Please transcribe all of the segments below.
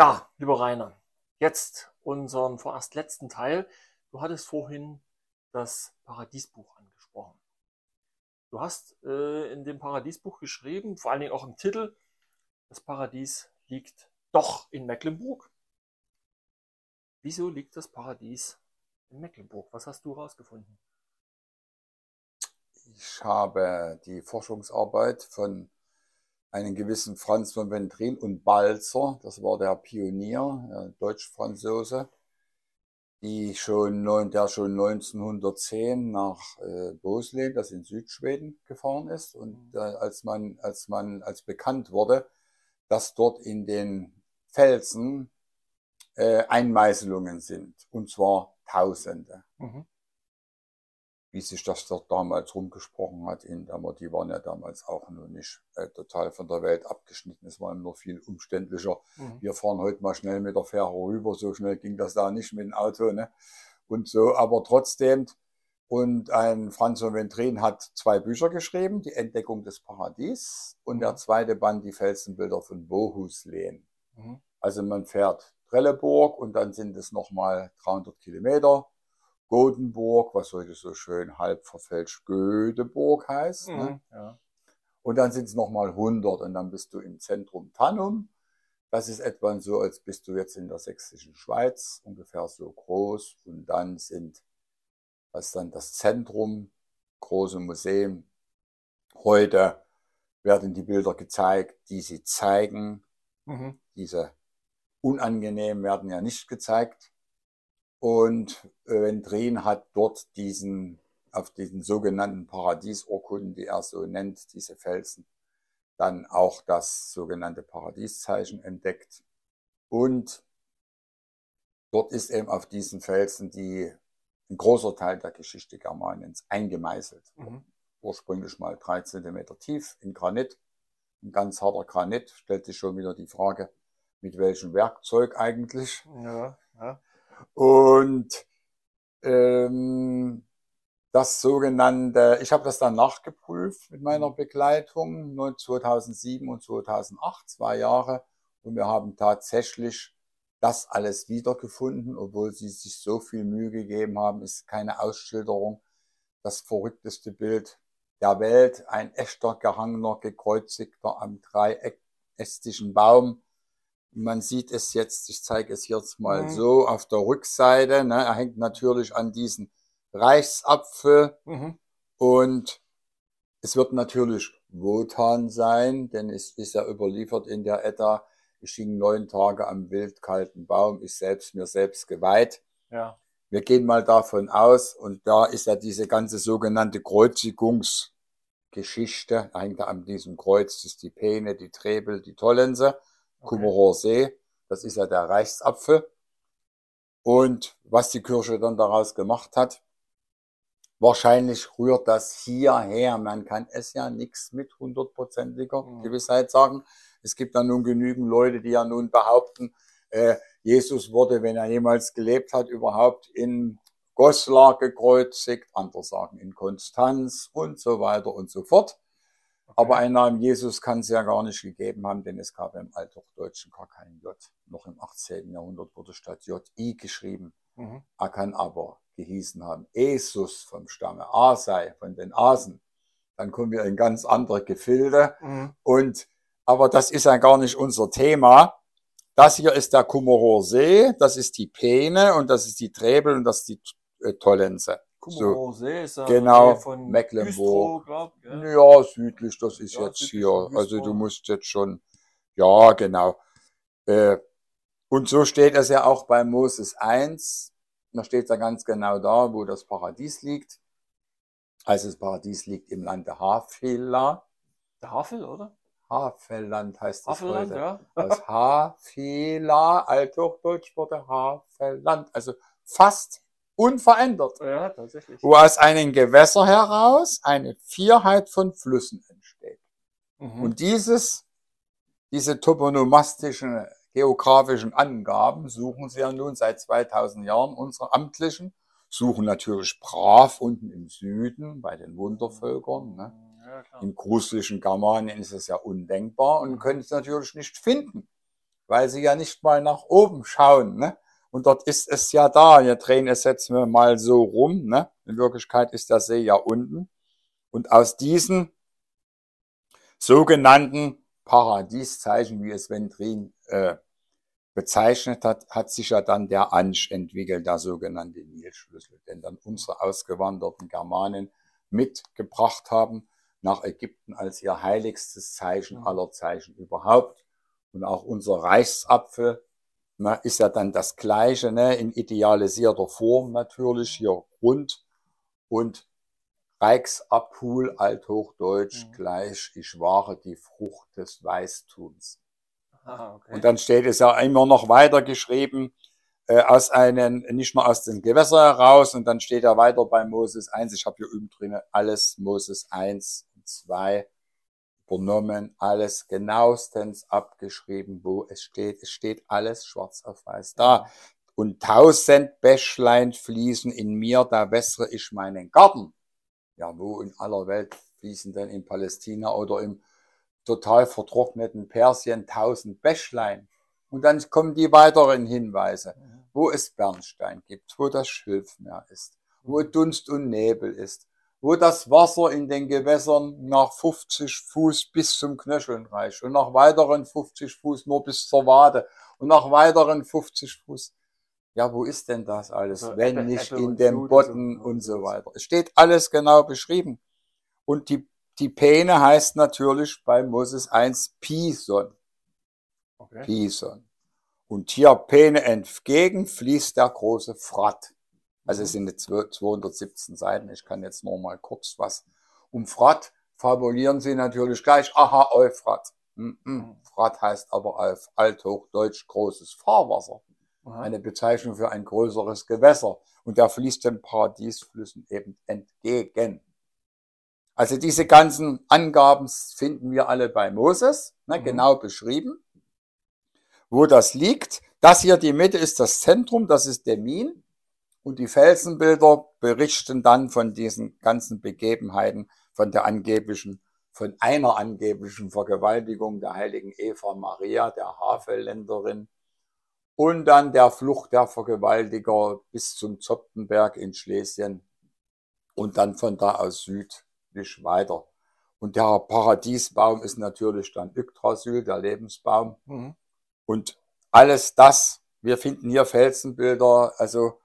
Ja, lieber Rainer, jetzt unseren vorerst letzten Teil. Du hattest vorhin das Paradiesbuch angesprochen. Du hast äh, in dem Paradiesbuch geschrieben, vor allen Dingen auch im Titel, das Paradies liegt doch in Mecklenburg. Wieso liegt das Paradies in Mecklenburg? Was hast du herausgefunden? Ich habe die Forschungsarbeit von einem gewissen Franz von Ventrin und Balzer, das war der Pionier, Deutsch-Franzose, die schon, der schon 1910 nach äh, das in Südschweden, gefahren ist. Und äh, als man, als man, als bekannt wurde, dass dort in den Felsen äh, Einmeißelungen sind, und zwar Tausende. Mhm wie sich das dort damals rumgesprochen hat in Dammer, die waren ja damals auch noch nicht äh, total von der Welt abgeschnitten. Es war noch viel umständlicher. Mhm. Wir fahren heute mal schnell mit der Fähre rüber, so schnell ging das da nicht mit dem Auto. Ne? Und so, aber trotzdem, und ein Franz von Ventrin hat zwei Bücher geschrieben, die Entdeckung des Paradies und der mhm. zweite Band, die Felsenbilder von Bohuslän. Mhm. Also man fährt Trelleborg und dann sind es nochmal 300 Kilometer Godenburg, was heute so schön halb verfälscht Gödeburg heißt. Ne? Mhm, ne? ja. Und dann sind es nochmal 100 und dann bist du im Zentrum Tannum. Das ist etwa so, als bist du jetzt in der sächsischen Schweiz, ungefähr so groß. Und dann sind, das ist dann das Zentrum, große Museum. Heute werden die Bilder gezeigt, die sie zeigen. Mhm. Diese unangenehm werden ja nicht gezeigt. Und Ventrin äh, hat dort diesen, auf diesen sogenannten Paradiesurkunden, die er so nennt, diese Felsen, dann auch das sogenannte Paradieszeichen entdeckt. Und dort ist eben auf diesen Felsen die, ein großer Teil der Geschichte Germaniens eingemeißelt. Mhm. Ursprünglich mal drei Zentimeter tief in Granit, ein ganz harter Granit, stellt sich schon wieder die Frage, mit welchem Werkzeug eigentlich. Ja, ja. Und ähm, das sogenannte, ich habe das dann nachgeprüft mit meiner Begleitung 2007 und 2008, zwei Jahre. Und wir haben tatsächlich das alles wiedergefunden, obwohl sie sich so viel Mühe gegeben haben, ist keine Ausschilderung. Das verrückteste Bild der Welt, ein echter gehangener, gekreuzigter am dreieckigen Baum man sieht es jetzt, ich zeige es jetzt mal mhm. so, auf der Rückseite. Ne, er hängt natürlich an diesen Reichsapfel mhm. und es wird natürlich Wotan sein, denn es ist ja überliefert in der Edda, ich hing neun Tage am wildkalten Baum, ich selbst mir selbst geweiht. Ja. Wir gehen mal davon aus, und da ist ja diese ganze sogenannte Kreuzigungsgeschichte, hängt an diesem Kreuz, das ist die Peene, die Trebel, die Tollense. Kummerer See. Das ist ja der Reichsapfel. Und was die Kirche dann daraus gemacht hat, wahrscheinlich rührt das hierher. Man kann es ja nichts mit hundertprozentiger mhm. Gewissheit sagen. Es gibt da nun genügend Leute, die ja nun behaupten, äh, Jesus wurde, wenn er jemals gelebt hat, überhaupt in Goslar gekreuzigt, andere sagen in Konstanz und so weiter und so fort. Aber einen Namen Jesus kann es ja gar nicht gegeben haben, denn es gab im Althochdeutschen gar keinen J. Noch im 18. Jahrhundert wurde statt J I geschrieben. Mhm. Er kann aber gehießen haben Jesus vom Stamme Asei, von den Asen. Dann kommen wir in ganz andere Gefilde. Mhm. Und, aber das ist ja gar nicht unser Thema. Das hier ist der Kummerer See, das ist die Peene und das ist die Trebel und das ist die äh, Tollense. So, ist ja genau, von Mecklenburg. Güstrow, glaub, ja. südlich, das ist ja, jetzt hier. Also du musst jetzt schon, ja, genau. Äh, und so steht es ja auch bei Moses 1. Da steht ja ganz genau da, wo das Paradies liegt. Also das Paradies liegt im Lande Havela. Der Havel, oder? Havelland heißt das Havelland, heute. ja. Aus Havela, Althochdeutsch wurde Havelland. Also fast unverändert. Ja, tatsächlich. Wo aus einem Gewässer heraus eine Vierheit von Flüssen entsteht. Mhm. Und dieses, diese toponomastischen, geografischen Angaben suchen sie ja nun seit 2000 Jahren, unsere amtlichen, suchen natürlich brav unten im Süden bei den Wundervölkern. Ne? Ja, Im gruseligen Germanien ist es ja undenkbar und können es natürlich nicht finden. weil sie ja nicht mal nach oben schauen. Ne? Und dort ist es ja da. Wir drehen es jetzt mal so rum. Ne? In Wirklichkeit ist der See ja unten. Und aus diesen sogenannten Paradieszeichen, wie es Ventrin äh, bezeichnet hat, hat sich ja dann der Ansch entwickelt, der sogenannte Nilschlüssel, den dann unsere ausgewanderten Germanen mitgebracht haben nach Ägypten als ihr heiligstes Zeichen mhm. aller Zeichen überhaupt. Und auch unser Reichsapfel ist ja dann das gleiche, ne, in idealisierter Form natürlich, hier rund und Reichsapfel, althochdeutsch, mhm. gleich, ich wahre die Frucht des Weißtums. Ah, okay. Und dann steht es ja immer noch weiter geschrieben, äh, aus einem, nicht nur aus dem Gewässer heraus, und dann steht er weiter bei Moses 1, ich habe hier üben drin alles Moses 1 und 2 übernommen, alles genauestens abgeschrieben, wo es steht. Es steht alles schwarz auf weiß da. Und tausend Bächlein fließen in mir, da wässere ich meinen Garten. Ja, wo in aller Welt fließen denn in Palästina oder im total vertrockneten Persien tausend Bächlein? Und dann kommen die weiteren Hinweise, wo es Bernstein gibt, wo das Schilfmeer ist, wo Dunst und Nebel ist, wo das Wasser in den Gewässern nach 50 Fuß bis zum Knöcheln reicht und nach weiteren 50 Fuß nur bis zur Wade und nach weiteren 50 Fuß. Ja, wo ist denn das alles, also wenn Apple, nicht Apple in dem Botten und, und so weiter? Es steht alles genau beschrieben. Und die, die Peene heißt natürlich bei Moses 1 Pison. Okay. Pison. Und hier Peene entgegen fließt der große Frat. Also es sind 217 Seiten. Ich kann jetzt nur mal kurz was. Um Frat fabulieren sie natürlich gleich. Aha, Euphrat. Mm -mm. Frat heißt aber auf Althochdeutsch großes Fahrwasser. Aha. Eine Bezeichnung für ein größeres Gewässer. Und der fließt den Paradiesflüssen eben entgegen. Also diese ganzen Angaben finden wir alle bei Moses, ne, mhm. genau beschrieben. Wo das liegt, das hier die Mitte ist das Zentrum, das ist der Min. Und die Felsenbilder berichten dann von diesen ganzen Begebenheiten, von der angeblichen, von einer angeblichen Vergewaltigung der heiligen Eva Maria, der Havelländerin, und dann der Flucht der Vergewaltiger bis zum Zoptenberg in Schlesien und dann von da aus südlich weiter. Und der Paradiesbaum ist natürlich dann Yggdrasil, der Lebensbaum. Mhm. Und alles das, wir finden hier Felsenbilder, also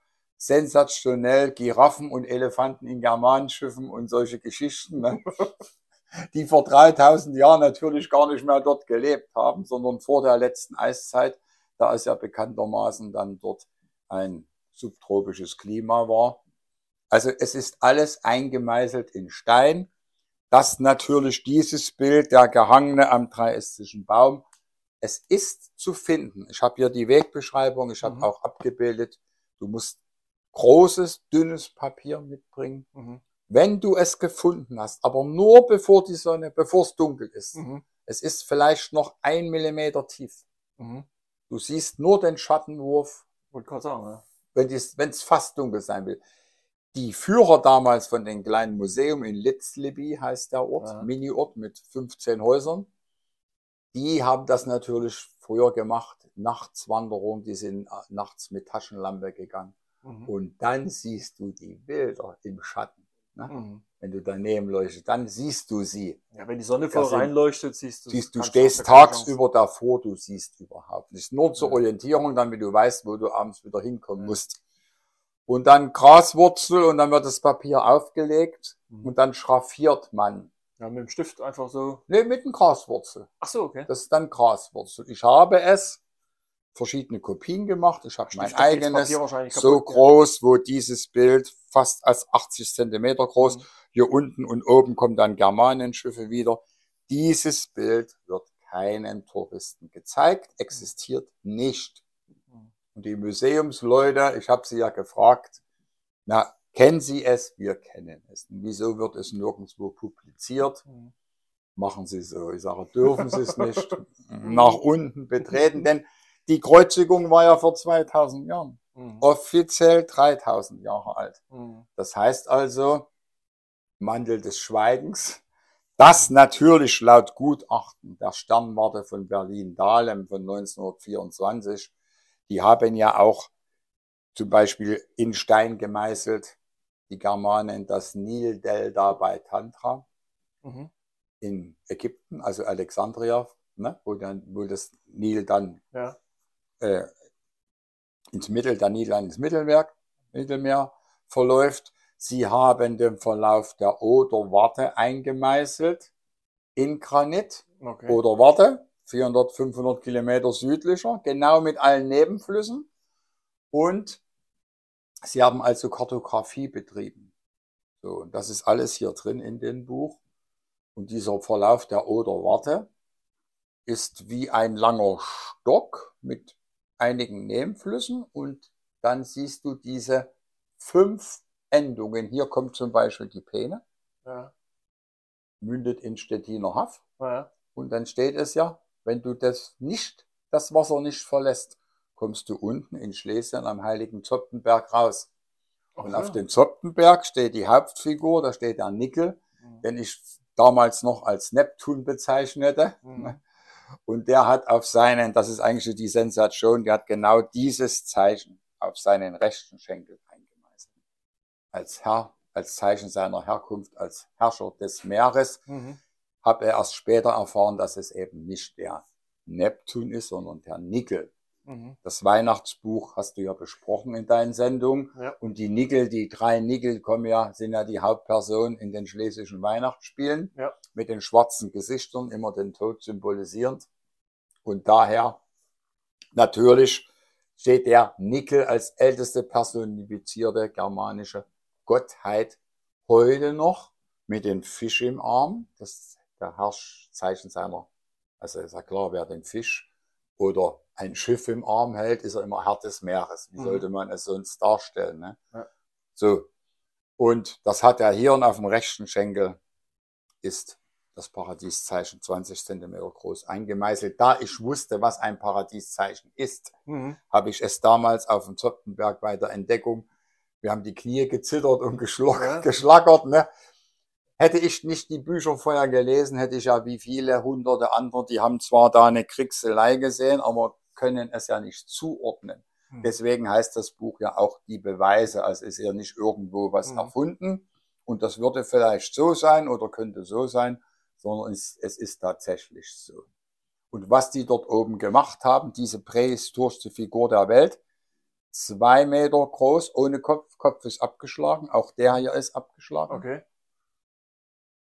sensationell Giraffen und Elefanten in Germanenschiffen und solche Geschichten, ne? die vor 3000 Jahren natürlich gar nicht mehr dort gelebt haben, sondern vor der letzten Eiszeit, da es ja bekanntermaßen dann dort ein subtropisches Klima war. Also es ist alles eingemeißelt in Stein. Das natürlich dieses Bild, der Gehangene am dreiästigen Baum. Es ist zu finden. Ich habe hier die Wegbeschreibung, ich habe mhm. auch abgebildet. Du musst großes, dünnes Papier mitbringen. Mhm. Wenn du es gefunden hast, aber nur bevor die Sonne, bevor es dunkel ist. Mhm. Es ist vielleicht noch ein Millimeter tief. Mhm. Du siehst nur den Schattenwurf. Wollte gerade sagen, ja. Wenn es fast dunkel sein will. Die Führer damals von dem kleinen Museum in Litzliby heißt der Ort, ja. Mini-Ort mit 15 Häusern, die haben das natürlich früher gemacht, Nachtswanderung, die sind äh, nachts mit Taschenlampe gegangen. Mhm. Und dann siehst du die Bilder im Schatten. Ne? Mhm. Wenn du daneben leuchtest, dann siehst du sie. Ja, wenn die Sonne voll reinleuchtet, siehst du siehst, Du stehst tagsüber davor, du siehst überhaupt nicht. Nur zur ja. Orientierung, damit du weißt, wo du abends wieder hinkommen ja. musst. Und dann Graswurzel und dann wird das Papier aufgelegt mhm. und dann schraffiert man. Ja, mit dem Stift einfach so? Nee, mit dem Graswurzel. Ach so, okay. Das ist dann Graswurzel. Ich habe es verschiedene Kopien gemacht. Ich habe mein eigenes so groß, wo dieses Bild fast als 80 Zentimeter groß. Mhm. Hier unten und oben kommen dann Germanenschiffe wieder. Dieses Bild wird keinen Touristen gezeigt, existiert nicht. Mhm. Und die Museumsleute, ich habe sie ja gefragt, na, kennen Sie es? Wir kennen es. Und wieso wird es nirgendwo publiziert? Mhm. Machen Sie so. Ich sage, dürfen Sie es nicht nach unten betreten, denn die Kreuzigung war ja vor 2000 Jahren. Mhm. Offiziell 3000 Jahre alt. Mhm. Das heißt also, Mantel des Schweigens. Das natürlich laut Gutachten der Sternwarte von Berlin-Dahlem von 1924. Die haben ja auch zum Beispiel in Stein gemeißelt, die Germanen, das Nildelta bei Tantra Mhm. in Ägypten, also Alexandria, ne, wo, dann, wo das Nil dann Ja. Äh, ins Mittel, der dann ins Mittelmeer, Mittelmeer verläuft. Sie haben den Verlauf der Oder-Warte eingemeißelt in Granit. Okay. Oder Warte, 400, 500 Kilometer südlicher, genau mit allen Nebenflüssen. Und sie haben also Kartografie betrieben. So, und das ist alles hier drin in dem Buch. Und dieser Verlauf der Oder-Warte ist wie ein langer Stock mit einigen Nebenflüssen und dann siehst du diese fünf Endungen. Hier kommt zum Beispiel die Peene, Ja. mündet in Stettiner Haff. Ja. Und dann steht es ja, wenn du das nicht, das Wasser nicht verlässt, kommst du unten in Schlesien am Heiligen Zoptenberg raus. Und Ach auf dem Zoptenberg steht die Hauptfigur, da steht der Nickel, Mhm. den ich damals noch als Neptun bezeichnete. Mhm. Und der hat auf seinen, das ist eigentlich die Sensation, der hat genau dieses Zeichen auf seinen rechten Schenkel eingemeißelt. Als Herr, als Zeichen seiner Herkunft, als Herrscher des Meeres Mhm. habe er erst später erfahren, dass es eben nicht der Neptun ist, sondern der Nickel. Mhm. Das Weihnachtsbuch hast du ja besprochen in deinen Sendungen. Ja. Und die Nickel, die drei Nickel kommen ja, sind ja die Hauptpersonen in den schlesischen Weihnachtsspielen. Ja. Mit den schwarzen Gesichtern, immer den Tod symbolisierend. Und daher, natürlich, steht der Nickel als älteste personifizierte germanische Gottheit heute noch mit dem Fisch im Arm. Das ist der Herrschzeichen seiner, also ist ja klar, wer den Fisch oder ein Schiff im Arm hält, ist er immer Herr des Meeres. Wie Mhm. sollte man es sonst darstellen? Ne? Ja. So. Und das hat er hier und auf dem rechten Schenkel ist das Paradieszeichen 20 Zentimeter groß eingemeißelt. Da ich wusste, was ein Paradieszeichen ist, Mhm. habe ich es damals auf dem Zoptenberg bei der Entdeckung, wir haben die Knie gezittert und Ja. geschlackert. Ne? Hätte ich nicht die Bücher vorher gelesen, hätte ich ja wie viele hunderte andere, die haben zwar da eine Kriegselei gesehen, aber können es ja nicht zuordnen. Mhm. Deswegen heißt das Buch ja auch die Beweise, also ist ja nicht irgendwo was Mhm. erfunden und das würde vielleicht so sein oder könnte so sein, sondern es, es ist tatsächlich so. Und was die dort oben gemacht haben, diese prähistorische Figur der Welt, zwei Meter groß, ohne Kopf, Kopf ist abgeschlagen, auch der hier ist abgeschlagen. Okay.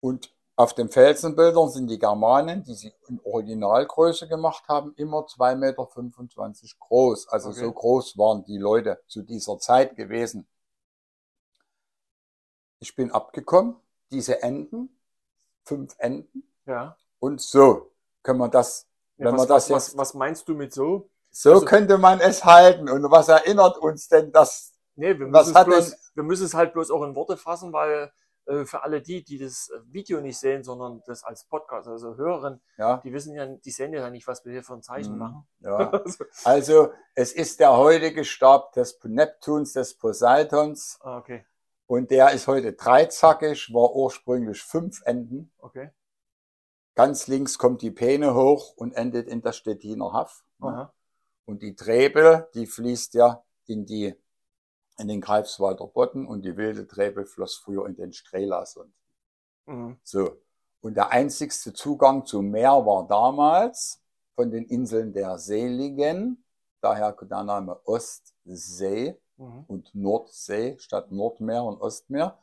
Und auf den Felsenbildern sind die Germanen, die sie in Originalgröße gemacht haben, immer 2,25 Meter groß. Also Okay. so groß waren die Leute zu dieser Zeit gewesen. Ich bin abgekommen, diese Enden, fünf Enden, Ja. und so können wir das, ja wenn was, man das was, jetzt, was meinst du mit so? so also- könnte man es halten. Und was erinnert uns denn das? Nee, wir müssen, es bloß, denn- wir müssen es halt bloß auch in Worte fassen, weil für alle die, die das äh, Video nicht sehen, sondern das als Podcast, also hören, Ja, die wissen ja, die sehen ja nicht, was wir hier für ein Zeichen Mhm. machen. ja. Also, Also, es ist der heutige Stab des Neptuns, des Poseidons. ah, okay, Und der ist heute dreizackig, war ursprünglich fünf Enden. okay. Ganz links kommt die Peene hoch und endet in der Stettiner Haff. ne? Aha. Und die Trebel, die fließt ja in die, in den Greifswalder Bodden und die wilde Trebel floss früher in den Strelasund. Mhm. So. Und der einzigste Zugang zum Meer war damals von den Inseln der Seligen, daher der Name Ostsee Mhm. und Nordsee statt Nordmeer und Ostmeer,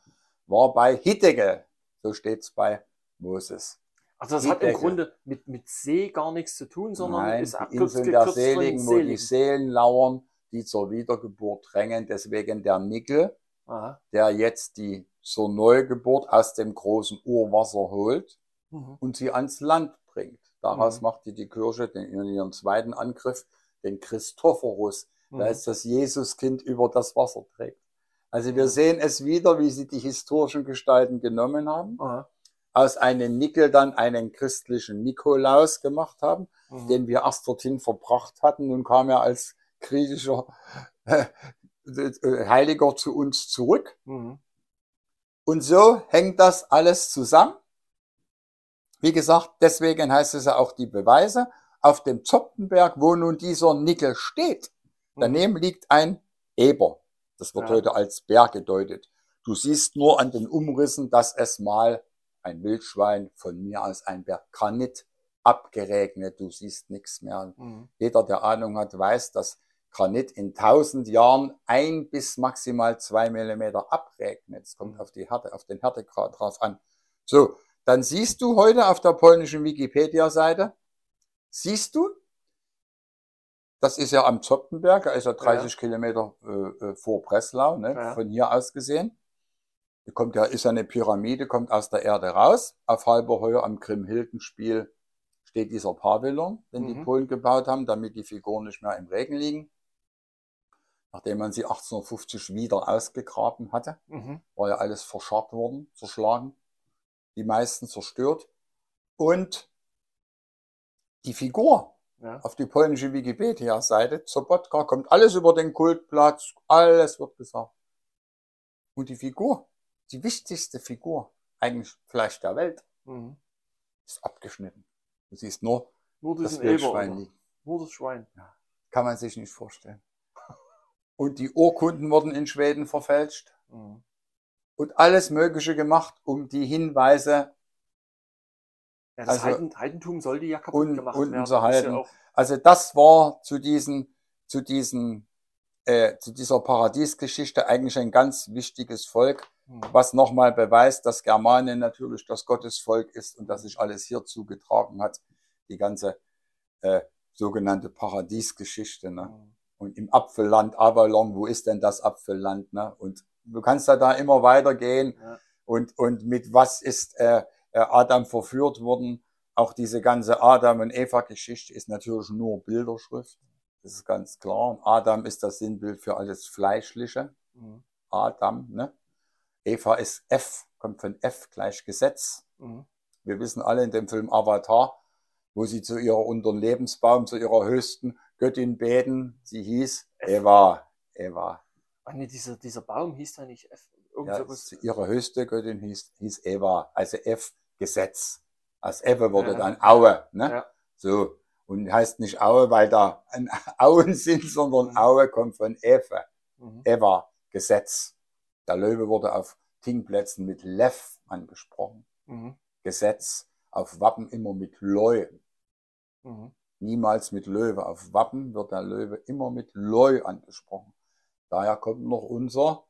war bei Hittege. So steht's bei Moses. Also das Die hat im. Grunde mit, mit See gar nichts zu tun, sondern Nein, ist die Inseln der Seligen, wo die. Seelen lauern, die zur Wiedergeburt drängen. Deswegen der Nickel, Aha. der jetzt die zur Neugeburt aus dem großen Urwasser holt Mhm. und sie ans Land bringt. Daraus Mhm. machte die Kirche den, in ihrem zweiten Angriff den Christophorus, Mhm. da ist das Jesuskind über das Wasser trägt. Also wir sehen es wieder, wie sie die historischen Gestalten genommen haben, Aha. aus einem Nickel dann einen christlichen Nikolaus gemacht haben, Mhm. den wir erst dorthin verbracht hatten. Nun kam er als griechischer äh, Heiliger zu uns zurück. Mhm. Und so hängt das alles zusammen. Wie gesagt, deswegen heißt es ja auch die Beweise. Auf dem Zoptenberg, wo nun dieser Nickel steht, Mhm. daneben liegt ein Eber. Das wird Ja. heute als Berg gedeutet. Du siehst nur an den Umrissen, dass es mal ein Wildschwein von mir aus ein Berg Granit abgeregnet. Du siehst nichts mehr. Mhm. Jeder, der Ahnung hat, weiß, dass Granit in tausend Jahren ein bis maximal zwei Millimeter abregnet. Es kommt auf die Härte, auf den Härtegrad drauf an. So, dann siehst du heute auf der polnischen Wikipedia-Seite, siehst du, das ist ja am Zoptenberg, er ist ja 30 Kilometer äh, äh, vor Breslau, ne, Ja. von hier aus gesehen. Hier kommt ja, ist ja eine Pyramide, kommt aus der Erde raus. Auf halber Höhe am Grimhildenspiel steht dieser Pavillon, den die Mhm. Polen gebaut haben, damit die Figuren nicht mehr im Regen liegen. Nachdem man sie 1850 wieder ausgegraben hatte, Mhm. war ja alles verscharrt worden, zerschlagen, die meisten zerstört. Und die Figur Ja. auf die polnische Wikipedia-Seite, Sobotka, kommt alles über den Kultplatz, alles wird gesagt. Und die Figur, die wichtigste Figur, eigentlich vielleicht der Welt, Mhm. ist abgeschnitten. Du siehst nur Nur das. Wildschwein liegen. Nur das Schwein. Kann man sich nicht vorstellen. Und die Urkunden wurden in Schweden verfälscht Mhm. und alles Mögliche gemacht, um die Hinweise Ja, das Also- Heiden, Heidentum sollte ja kaputt Un- gemacht werden. ist halten. Ja Also das war zu diesen, zu diesen, äh, zu dieser Paradiesgeschichte eigentlich ein ganz wichtiges Volk, Mhm. was nochmal beweist, dass Germanien natürlich das Gottesvolk ist und dass sich alles hier zugetragen hat. Die ganze äh, sogenannte Paradiesgeschichte. Ne? Mhm. Und im Apfelland Avalon, wo ist denn das Apfelland? Ne? Und du kannst da, da immer weitergehen. Ja. Und, und mit was ist äh, äh, Adam verführt worden? Auch diese ganze Adam- und Eva-Geschichte ist natürlich nur Bilderschrift. Das ist ganz klar. Adam ist das Sinnbild für alles Fleischliche. Mhm. Adam, ne? Eva ist F, kommt von F gleich Gesetz. Mhm. Wir wissen alle in dem Film Avatar, wo sie zu ihrer unter dem Lebensbaum, zu ihrer höchsten Göttin beten. Sie hieß Eva. Eva. Ach nee, dieser, dieser Baum hieß da nicht F. Ja, ihre höchste Göttin hieß, hieß Eva, also F Gesetz. Aus Ewe wurde Ja. dann Aue. Ne? Ja. So. Und heißt nicht Aue, weil da ein Auen sind, sondern Mhm. Aue kommt von Eve. Mhm. Eva, Gesetz. Der Löwe wurde auf Tingplätzen mit Lev angesprochen. Mhm. Gesetz. Auf Wappen immer mit Leu. Mhm. Niemals mit Löwe. Auf Wappen wird der Löwe immer mit Leu angesprochen. Daher kommt noch unser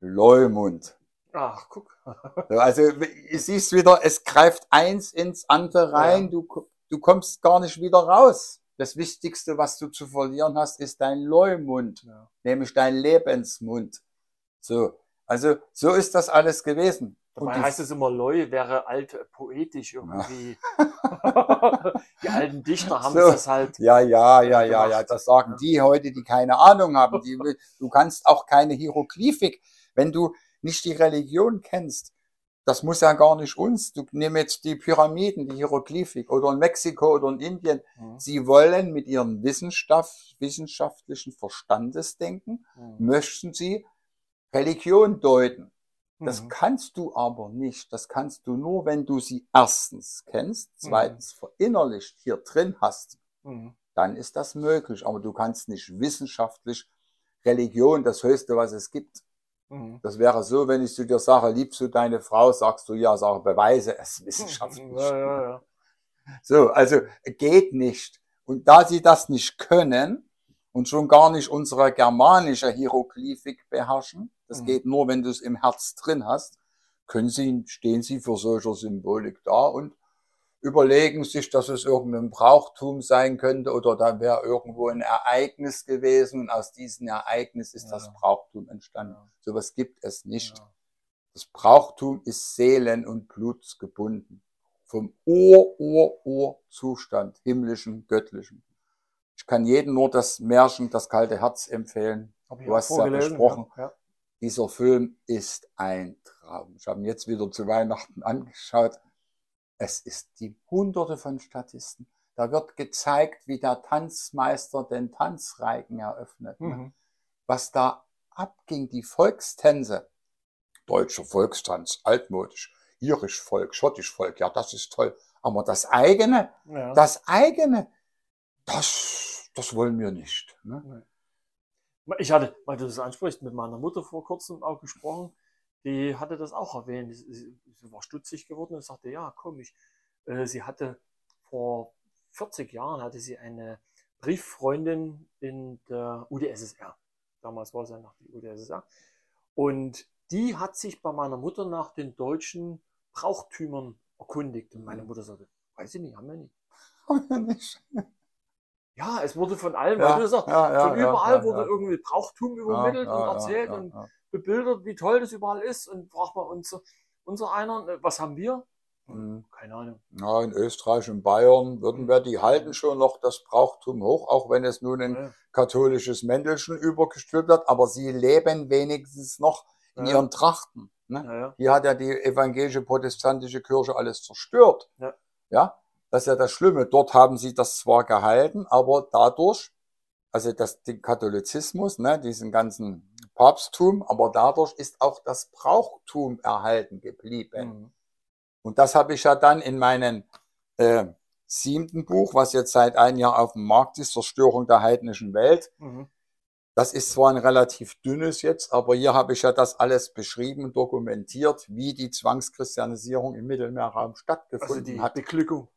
Leumund. Ach, guck. So, Also du siehst wieder, es greift eins ins andere rein. Ja. Du, du kommst gar nicht wieder raus. Das Wichtigste, was du zu verlieren hast, ist dein Leumund, Ja. nämlich dein Lebensmund. So, also so ist das alles gewesen. Und heißt es immer, Leu wäre alt poetisch irgendwie. die alten Dichter haben So. das halt. Ja, ja, ja, ja, ja. Das sagen die heute, die keine Ahnung haben. Die, du kannst auch keine Hieroglyphik, wenn du nicht die Religion kennst. Das muss ja gar nicht uns. Du nimm jetzt die Pyramiden, die Hieroglyphik oder in Mexiko oder in Indien. Mhm. Sie wollen mit ihrem Wissenschaft, wissenschaftlichen Verstandesdenken, Mhm. möchten sie Religion deuten. Das Mhm. kannst du aber nicht. Das kannst du nur, wenn du sie erstens kennst, zweitens verinnerlicht hier drin hast. Mhm. Dann ist das möglich. Aber du kannst nicht wissenschaftlich Religion, das Höchste, was es gibt. Mhm. Das wäre so, wenn ich zu dir sage, liebst du deine Frau, sagst du ja, sage, beweise es wissenschaftlich. Ja, ja, ja. So, also geht nicht. Und da sie das nicht können und schon gar nicht unsere germanische Hieroglyphik beherrschen, das Mhm. geht nur, wenn du es im Herz drin hast, können sie, stehen sie für solcher Symbolik da und überlegen sich, dass es irgendein Brauchtum sein könnte oder da wäre irgendwo ein Ereignis gewesen und aus diesem Ereignis ist Ja. das Brauchtum entstanden. Ja. Sowas gibt es nicht. Ja. Das Brauchtum ist seelen- und blutsgebunden. Vom Ur, Ur, Ur-Zustand, himmlischen, göttlichen. Ich kann jedem nur das Märchen Das kalte Herz empfehlen. Du hast ja vorgelesen, besprochen. Ja. Dieser Film ist ein Traum. Ich habe ihn jetzt wieder zu Weihnachten angeschaut. Es ist die Hunderte von Statisten. Da wird gezeigt, wie der Tanzmeister den Tanzreigen eröffnet. Ja. ne? Mhm. was da abging, die Volkstänze. Deutscher Volkstanz, altmodisch, irisch Volk, schottisch Volk, ja, das ist toll. Aber das eigene, Ja. das eigene, das, das wollen wir nicht. Ne? Ich hatte, weil du das ansprichst, mit meiner Mutter vor kurzem auch gesprochen. Die hatte das auch erwähnt. Sie, sie war stutzig geworden und sagte, ja, komisch. Äh, sie hatte vor 40 Jahren hatte sie eine Brieffreundin in der UdSSR. Damals war es ja noch die UdSSR. Und die hat sich bei meiner Mutter nach den deutschen Brauchtümern erkundigt. Und meine Mhm. Mutter sagte, weiß ich nicht, haben wir nicht. Haben wir nicht. Ja, es wurde von allem, Ja, weil du sagst, ja, ja, von überall wurde irgendwie Brauchtum übermittelt und erzählt und bebildert, wie toll das überall ist. Und fragt man uns, unser einer, äh, was haben wir? Mhm. Keine Ahnung. Ja, in Österreich und Bayern, Württemberg, die halten schon noch das Brauchtum hoch, auch wenn es nun ein katholisches Mäntelchen übergestülpt wird, aber sie leben wenigstens noch in ihren Trachten. Ne? Hier hat ja die evangelische protestantische Kirche alles zerstört. Ja. Das ist ja das Schlimme. Dort haben sie das zwar gehalten, aber dadurch, also das, den Katholizismus, ne, diesen ganzen Papsttum, aber dadurch ist auch das Brauchtum erhalten geblieben. Mhm. Und das habe ich ja dann in meinem äh, siebten Buch, was jetzt seit einem Jahr auf dem Markt ist, Zerstörung der heidnischen Welt. Mhm. Das ist zwar ein relativ dünnes jetzt, aber hier habe ich ja das alles beschrieben dokumentiert, wie die Zwangschristianisierung im Mittelmeerraum Also stattgefunden die hat. Beglückung.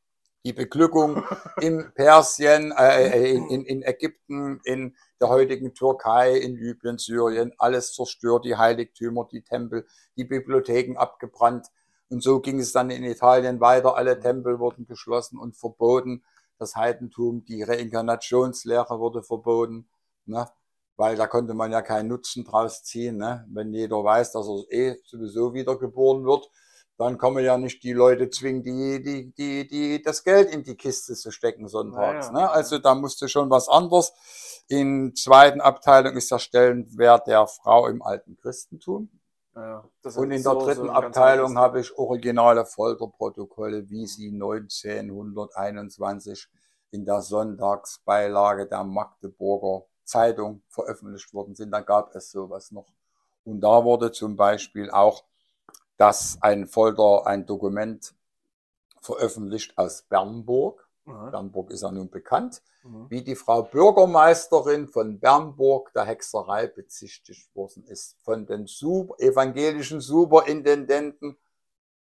Die Beglückung in Persien, äh, in, in, in Ägypten, in der heutigen Türkei, in Libyen, Syrien, alles zerstört, die Heiligtümer, die Tempel, die Bibliotheken abgebrannt. Und so ging es dann in Italien weiter. Alle Tempel wurden geschlossen und verboten. Das Heidentum, die Reinkarnationslehre wurde verboten, ne? weil da konnte man ja keinen Nutzen draus ziehen. Ne? Wenn jeder weiß, dass er eh sowieso wiedergeboren wird, dann kann man ja nicht die Leute zwingen, die, die, die, die das Geld in die Kiste zu stecken sonntags. Naja. Ne? Also da musste schon was anderes. In zweiten Abteilung ist der Stellenwert der Frau im alten Christentum. Ja, Und in der so- so dritten ganz Abteilung habe ich originale Folterprotokolle, wie sie 1921 in der Sonntagsbeilage der Magdeburger Zeitung veröffentlicht worden sind. Da gab es sowas noch. Und da wurde zum Beispiel auch dass ein Folter, ein Dokument veröffentlicht aus Bernburg. Aha. Bernburg ist ja nun bekannt, Mhm. wie die Frau Bürgermeisterin von Bernburg der Hexerei bezichtigt worden ist. Von den super, evangelischen Superintendenten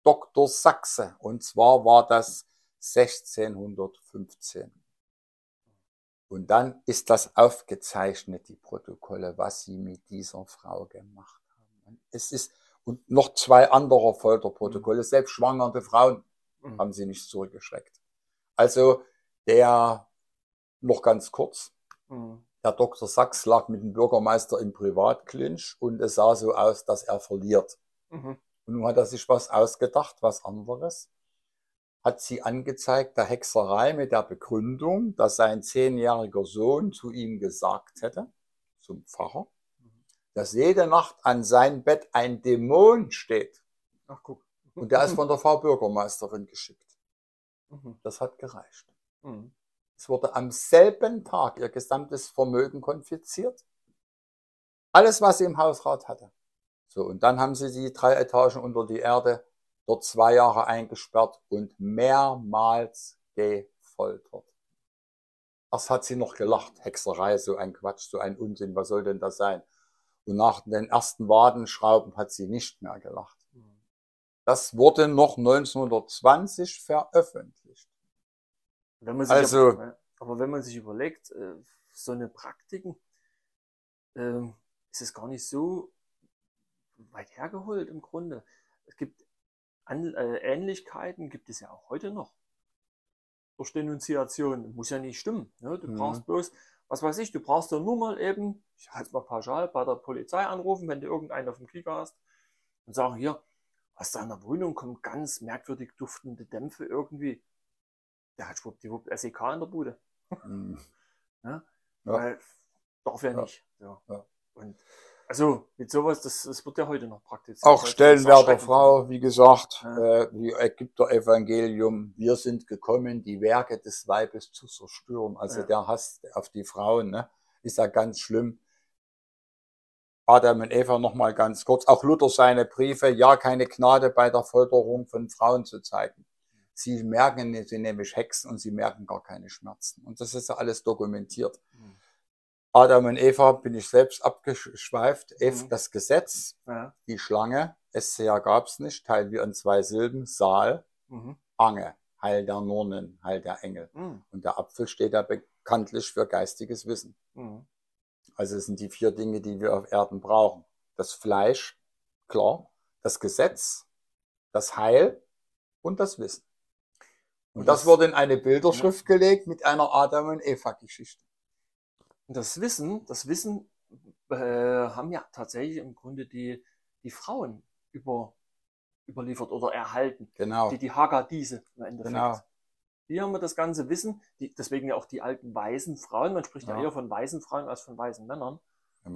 Dr. Sachse. Und zwar war das 1615. Und dann ist das aufgezeichnet, die Protokolle, was sie mit dieser Frau gemacht haben. Es ist, und noch zwei andere Folterprotokolle, selbst schwangere Frauen Mhm. haben sie nicht zurückgeschreckt. Also der, noch ganz kurz, Mhm. der Dr. Sachs lag mit dem Bürgermeister im Privatclinch und es sah so aus, dass er verliert. Mhm. Und nun hat er sich was ausgedacht, was anderes. Hat sie angezeigt, der Hexerei mit der Begründung, dass sein zehnjähriger Sohn zu ihm gesagt hätte, zum Pfarrer, dass jede Nacht an sein Bett ein Dämon steht. Ach, guck. Und der ist von der Frau Bürgermeisterin geschickt. Mhm. Das hat gereicht. Mhm. Es wurde am selben Tag ihr gesamtes Vermögen konfisziert. Alles, was sie im Hausrat hatte. So, und dann haben sie sie drei Etagen unter die Erde, dort zwei Jahre eingesperrt und mehrmals gefoltert. Erst hat sie noch gelacht. Hexerei, so ein Quatsch, so ein Unsinn, was soll denn das sein? Und nach den ersten Wadenschrauben hat sie nicht mehr gelacht. Das wurde noch 1920 veröffentlicht. Wenn man sich Also- aber, ja, aber wenn man sich überlegt, äh, so eine Praktiken, ähm, ist es gar nicht so weit hergeholt im Grunde. Es gibt äh, Ähnlichkeiten, gibt es ja auch heute noch. Durch Denunziation. Muss ja nicht stimmen. Ne? Du Mhm. brauchst bloß, was weiß ich, du brauchst ja nur mal eben, ich halte mal pauschal, bei der Polizei anrufen, wenn du irgendeinen auf dem Kieker hast und sagen, hier, aus deiner Wohnung kommen ganz merkwürdig duftende Dämpfe irgendwie. Der hat schwuppdiwupp SEK in der Bude. Hm. Ja. Weil darf ja Ja. nicht. Ja. Ja. Und also mit sowas, das, das wird ja heute noch praktiziert. Auch Das ist Stellenwert der erschreckend. Frau, wie gesagt, Ja. äh, wie Ägypter Evangelium, wir sind gekommen, die Werke des Weibes zu zerstören. Also Ja. der Hass auf die Frauen, ne, ist ja ganz schlimm. Adam und Eva nochmal ganz kurz. Auch Luther seine Briefe, ja, keine Gnade bei der Folterung von Frauen zu zeigen. Sie merken, sie nämlich Hexen und sie merken gar keine Schmerzen. Und das ist ja alles dokumentiert. Mhm. Adam und Eva bin ich selbst abgeschweift. Eve, Mhm. das Gesetz, Ja. die Schlange, SCH gab's nicht, teilen wir in zwei Silben, Saal, Mhm. Ange, Heil der Nurnen, Heil der Engel. Mhm. Und der Apfel steht da bekanntlich für geistiges Wissen. Mhm. Also es sind die vier Dinge, die wir auf Erden brauchen. Das Fleisch, klar, das Gesetz, das Heil und das Wissen. Und Und das das- wurde in eine Bilderschrift gelegt mit einer Adam und Eva Geschichte. Und das Wissen, das Wissen äh, haben ja tatsächlich im Grunde die, die Frauen über, überliefert oder erhalten. Genau. Die, die Haggadise im Endeffekt. Genau. Die haben wir das ganze Wissen, die, deswegen ja auch die alten weisen Frauen. Man spricht ja, Ja. eher von weisen Frauen als von weisen Männern.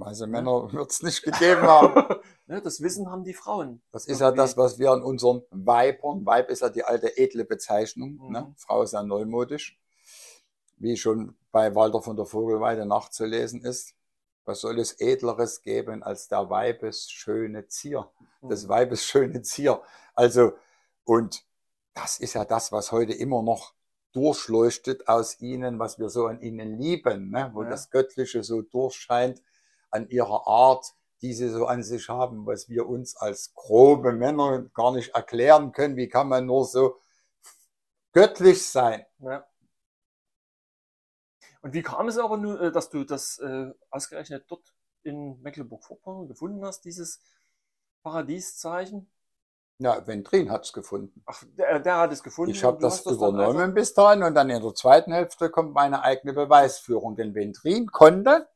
Also Männer wird es nicht gegeben haben. ne, das Wissen haben die Frauen. Das ist ja das, was wir an unseren Weibern, Weib ist ja die alte edle Bezeichnung, Mhm. ne? Frau ist ja neumodisch, wie schon bei Walter von der Vogelweide nachzulesen ist. Was soll es Edleres geben als der Weibes schöne Zier? des Mhm. Weibes schöne Zier. Also, und das ist ja das, was heute immer noch durchleuchtet aus ihnen, was wir so an ihnen lieben, ne? wo Ja. das Göttliche so durchscheint an ihrer Art, die sie so an sich haben, was wir uns als grobe Männer gar nicht erklären können. Wie kann man nur so göttlich sein? Ja. Und wie kam es aber nun, äh, dass du das äh, ausgerechnet dort in Mecklenburg-Vorpommern gefunden hast, dieses Paradieszeichen? Ja, Ventrin hat's gefunden. Ach, der, der hat es gefunden. Ich habe das dann übernommen bis dahin und dann in der zweiten Hälfte kommt meine eigene Beweisführung. Denn Ventrin konnte,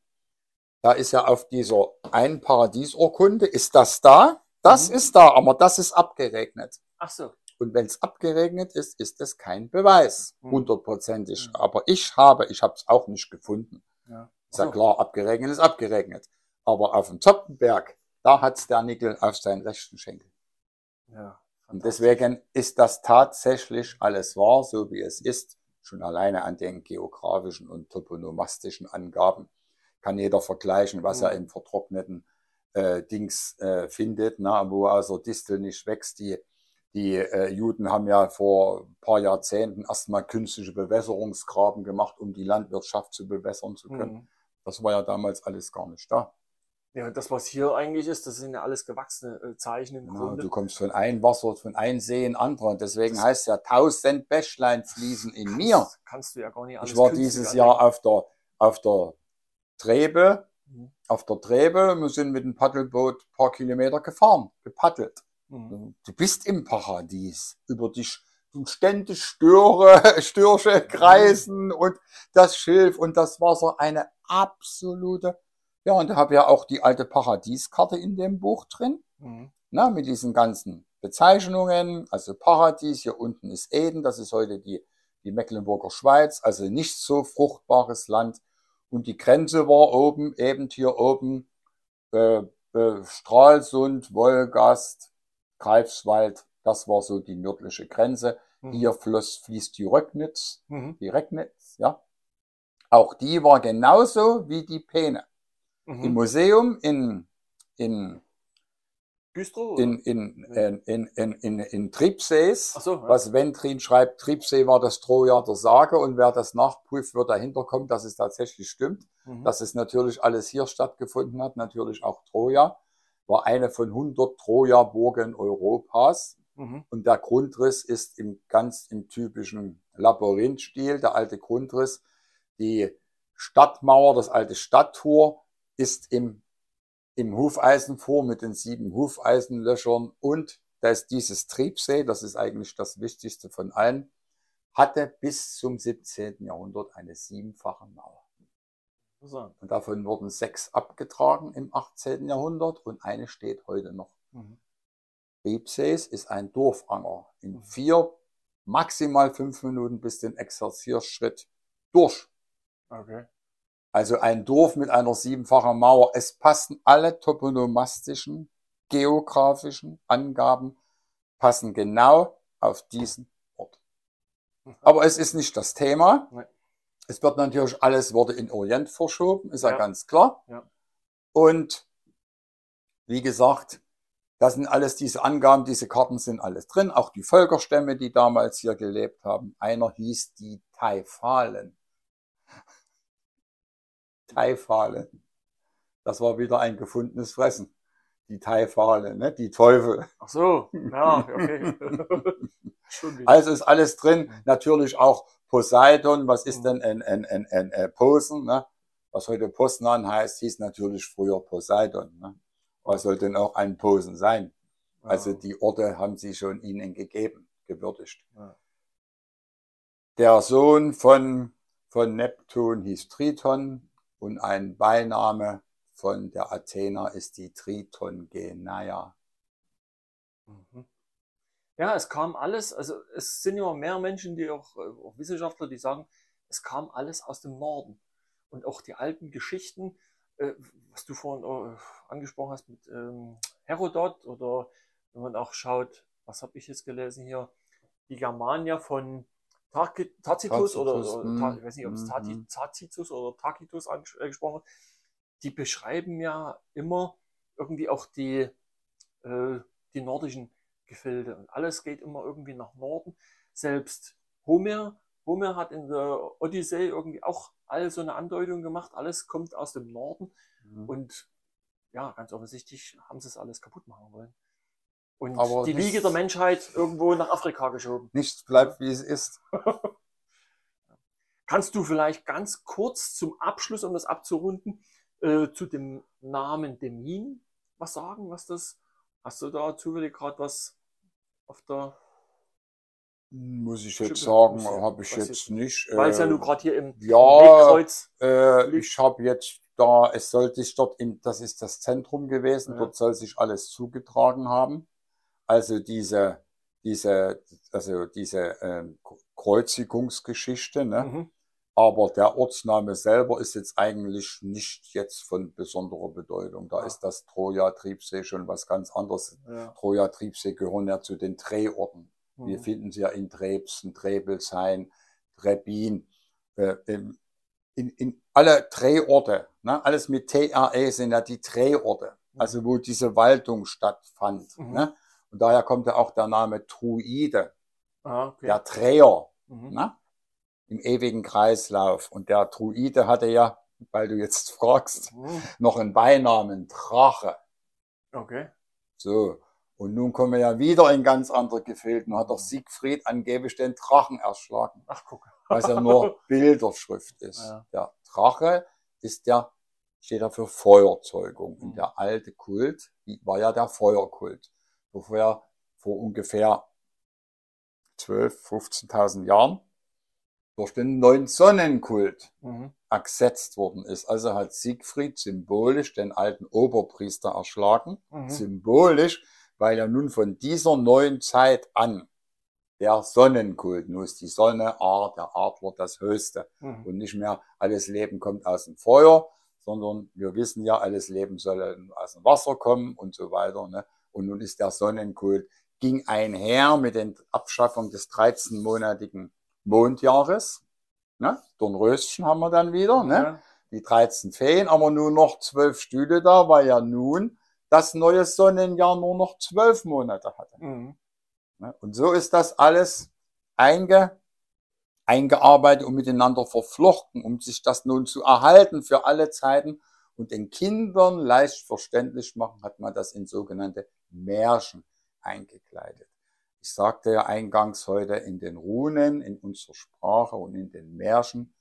da ist ja auf dieser einen Paradiesurkunde, ist das da, das Mhm. ist da, aber das ist abgeregnet. Ach so. Und wenn es abgeregnet ist, ist es kein Beweis, Mhm. hundertprozentig. Mhm. Aber ich habe, ich habe es auch nicht gefunden. Ja. Ist ja klar, abgeregnet ist abgeregnet. Aber auf dem Zoppenberg, da hat's der Nickel auf seinen rechten Schenkel. Ja. Und deswegen ist das tatsächlich alles wahr, so wie es ist. Schon alleine an den geografischen und toponomastischen Angaben kann jeder vergleichen, was Mhm. er im vertrockneten äh, Dings äh, findet, na, wo also Distel nicht wächst. Die, die äh, Juden haben ja vor ein paar Jahrzehnten erstmal künstliche Bewässerungsgraben gemacht, um die Landwirtschaft zu bewässern zu können. Mhm. Das war ja damals alles gar nicht da. Ja, das, was hier eigentlich ist, das sind ja alles gewachsene äh, Zeichen im Ja, Grunde. du kommst von einem Wasser, von einem See in andere. Und deswegen Das- heißt ja tausend Bächlein fließen in mir. Kannst, kannst du ja gar nicht alles Ich war dieses. Jahr auf der, auf der Trebe, Mhm. auf der Trebe. Wir sind mit dem Paddelboot ein paar Kilometer gefahren, gepaddelt. Mhm. Du bist im Paradies. Über dich du ständig Störe, Störche kreisen und das Schilf und das Wasser eine absolute. Ja, und da habe ja auch die alte Paradieskarte in dem Buch drin. Mhm. Na, mit diesen ganzen Bezeichnungen, also Paradies, hier unten ist Eden, das ist heute die, die Mecklenburger Schweiz, also nicht so fruchtbares Land. Und die Grenze war oben, eben hier oben, äh, äh, Stralsund, Wolgast, Greifswald, das war so die nördliche Grenze. Mhm. Hier floss, fließt die Röcknitz, Mhm. die Recknitz, ja. Auch die war genauso wie die Peene. Mhm. Im Museum in, in Güstrow? in, in, in, in, in, in, in Tripsees, Ach so, ja. was Ventrin schreibt, Tripsee war das Troja der Sage und wer das nachprüft, wird dahinter kommen, dass es tatsächlich stimmt, Mhm. dass es natürlich alles hier stattgefunden hat, natürlich auch Troja, war eine von 100 Troja-Burgen Europas Mhm. und der Grundriss ist im ganz im typischen Labyrinthstil, der alte Grundriss. Die Stadtmauer, das alte Stadttor ist im, im Hufeisenfor mit den sieben Hufeisenlöchern und da ist dieses Triebsee, das ist eigentlich das Wichtigste von allen, hatte bis zum 17. Jahrhundert eine siebenfache Mauer. Und davon wurden sechs abgetragen im 18. Jahrhundert und eine steht heute noch. Mhm. Riebsees ist ein Dorfanger. In Mhm. vier, maximal fünf Minuten bis den Exerzierschritt durch. Okay. Also ein Dorf mit einer siebenfachen Mauer. Es passen alle toponomastischen, geografischen Angaben, passen genau auf diesen Ort. Mhm. Aber es ist nicht das Thema. Nein. Es wird natürlich alles wurde in Orient verschoben, ist ja, Ja. ganz klar. Ja. Und wie gesagt, Das sind alles diese Angaben, diese Karten sind alles drin. Auch die Völkerstämme, die damals hier gelebt haben. Einer hieß die Taifalen. Taifalen. Das war wieder ein gefundenes Fressen. Die Taifale, ne? die Teufel. Ach so, ja, okay. also ist alles drin. Natürlich auch Poseidon. Was ist denn ein, ein, ein, ein, ein Posen? Ne? Was heute Posnan heißt, hieß natürlich früher Poseidon. Ne? Was soll denn auch ein Posen sein? Also die Orte haben sie schon ihnen gegeben, gewürdigt. Ja. Der Sohn von, von Neptun hieß Triton und ein Beiname von der Athener ist die Tritongenaia. Mhm. Ja, es kam alles, also es sind immer mehr Menschen, die auch, äh, auch Wissenschaftler, die sagen, es kam alles aus dem Norden. Und auch die alten Geschichten, äh, was du vorhin äh, angesprochen hast mit ähm, Herodot oder wenn man auch schaut, was habe ich jetzt gelesen hier, die Germania von Tacitus, Tacitus oder, oder hm, ich weiß nicht, ob es hm, Tacitus oder Tacitus angesprochen wird, die beschreiben ja immer irgendwie auch die, äh, die nordischen Gefilde und alles geht immer irgendwie nach Norden. Selbst Homer, Homer hat in der Odyssee irgendwie auch all so eine Andeutung gemacht, alles kommt aus dem Norden mhm. und ja, ganz offensichtlich haben sie es alles kaputt machen wollen. Und Aber die Wiege der Menschheit irgendwo nach Afrika geschoben. Nichts bleibt, wie es ist. Kannst du vielleicht ganz kurz zum Abschluss, um das abzurunden, äh, zu dem Namen Demin was sagen, was das, hast du da zufällig gerade was auf der muss ich jetzt sagen, habe ich jetzt, nicht. Weil es ja nur gerade hier im ja, Wegkreuz äh, ich habe jetzt da, es sollte sich dort in, das ist das Zentrum gewesen, ja. dort soll sich alles zugetragen haben. Also diese, diese, also diese ähm, Kreuzigungsgeschichte, ne? Mhm. Aber der Ortsname selber ist jetzt eigentlich nicht jetzt von besonderer Bedeutung. Da ja. ist das Troja-Triebsee schon was ganz anderes. Ja. Troja-Triebsee gehören ja zu den Drehorten. Mhm. Wir finden sie ja in Trebsen, Trebelshain, Trebin, äh, in, in, in alle Drehorte, ne? alles mit TRE sind ja die Drehorte, mhm. also wo diese Waltung stattfand. Mhm. Ne? Und daher kommt ja auch der Name Truide, ah, okay. der Dreher. Mhm. Ne? Im ewigen Kreislauf. Und der Druide hatte ja, weil du jetzt fragst, mhm. noch einen Beinamen Drache. Okay. So. Und nun kommen wir ja wieder in ganz andere Gefilde. Nun hat doch Siegfried angeblich den Drachen erschlagen. Ach, guck. Was ja nur Bilderschrift ist. Ja. Der Drache ist der, steht ja für Feuerzeugung. Und mhm. der alte Kult war ja der Feuerkult. Bevor er vor ungefähr 12, 15.000 Jahren durch den neuen Sonnenkult mhm. ersetzt worden ist. Also hat Siegfried symbolisch den alten Oberpriester erschlagen. Mhm. Symbolisch, weil er nun von dieser neuen Zeit an der Sonnenkult, nun ist die Sonne, Art, der Adler das Höchste. Mhm. Und nicht mehr alles Leben kommt aus dem Feuer, sondern wir wissen ja, alles Leben soll aus dem Wasser kommen und so weiter. Ne? Und nun ist der Sonnenkult, ging einher mit den Abschaffung des 13-monatigen Mondjahres. Ne? Dornröschen haben wir dann wieder. Ne? Ja. Die 13 Feen, aber nur noch zwölf Stühle da, weil ja nun das neue Sonnenjahr nur noch zwölf Monate hatte. Mhm. Ne? Und so ist das alles einge, eingearbeitet und miteinander verflochten, um sich das nun zu erhalten für alle Zeiten und den Kindern leicht verständlich machen, hat man das in sogenannte Märchen eingekleidet. Ich sagte ja eingangs heute, in den Runen, in unserer Sprache und in den Märchen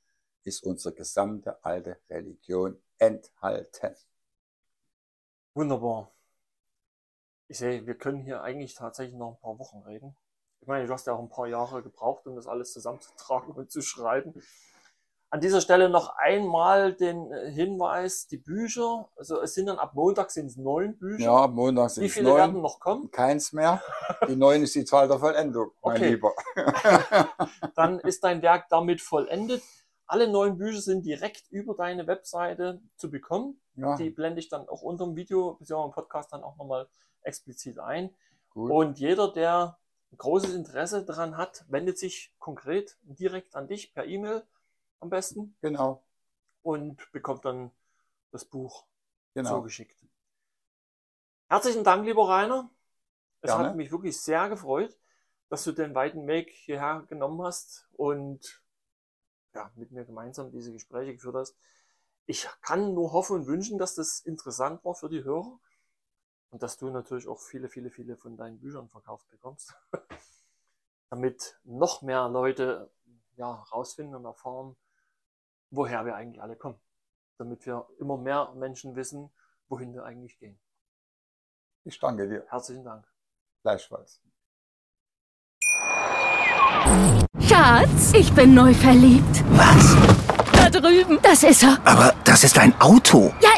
ist unsere gesamte alte Religion enthalten. Wunderbar. Ich sehe, wir können hier eigentlich tatsächlich noch ein paar Wochen reden. Ich meine, du hast ja auch ein paar Jahre gebraucht, um das alles zusammenzutragen und zu schreiben. An dieser Stelle noch einmal den äh, Hinweis, die Bücher, also es sind dann ab Montag sind es neun Bücher. Ja, ab Montag sind es neun. Wie viele werden noch kommen? Keins mehr. Die neun ist die Zahl der Vollendung, mein okay. Lieber. dann ist dein Werk damit vollendet. Alle neun Bücher sind direkt über deine Webseite zu bekommen. Ja. Die blende ich dann auch unter dem Video, bzw. im Podcast dann auch nochmal explizit ein. Gut. Und jeder, der großes Interesse daran hat, wendet sich konkret direkt an dich per E-Mail am besten. Genau. Und bekommt dann das Buch genau. zugeschickt. Herzlichen Dank, lieber Rainer. Es Gerne. hat mich wirklich sehr gefreut, dass du den weiten Weg hierher genommen hast und ja, mit mir gemeinsam diese Gespräche geführt hast. Ich kann nur hoffen und wünschen, dass das interessant war für die Hörer und dass du natürlich auch viele, viele, viele von deinen Büchern verkauft bekommst, damit noch mehr Leute ja, rausfinden und erfahren, woher wir eigentlich alle kommen, damit wir immer mehr Menschen wissen, wohin wir eigentlich gehen. Ich danke dir. Herzlichen Dank. Gleichfalls. Schatz, ich bin neu verliebt. Was? Da drüben. Das ist er. Aber das ist ein Auto. Ja,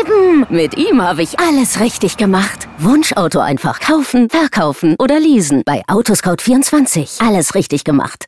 eben. Mit ihm habe ich alles richtig gemacht. Wunschauto einfach kaufen, verkaufen oder leasen. Bei Autoscout24. Alles richtig gemacht.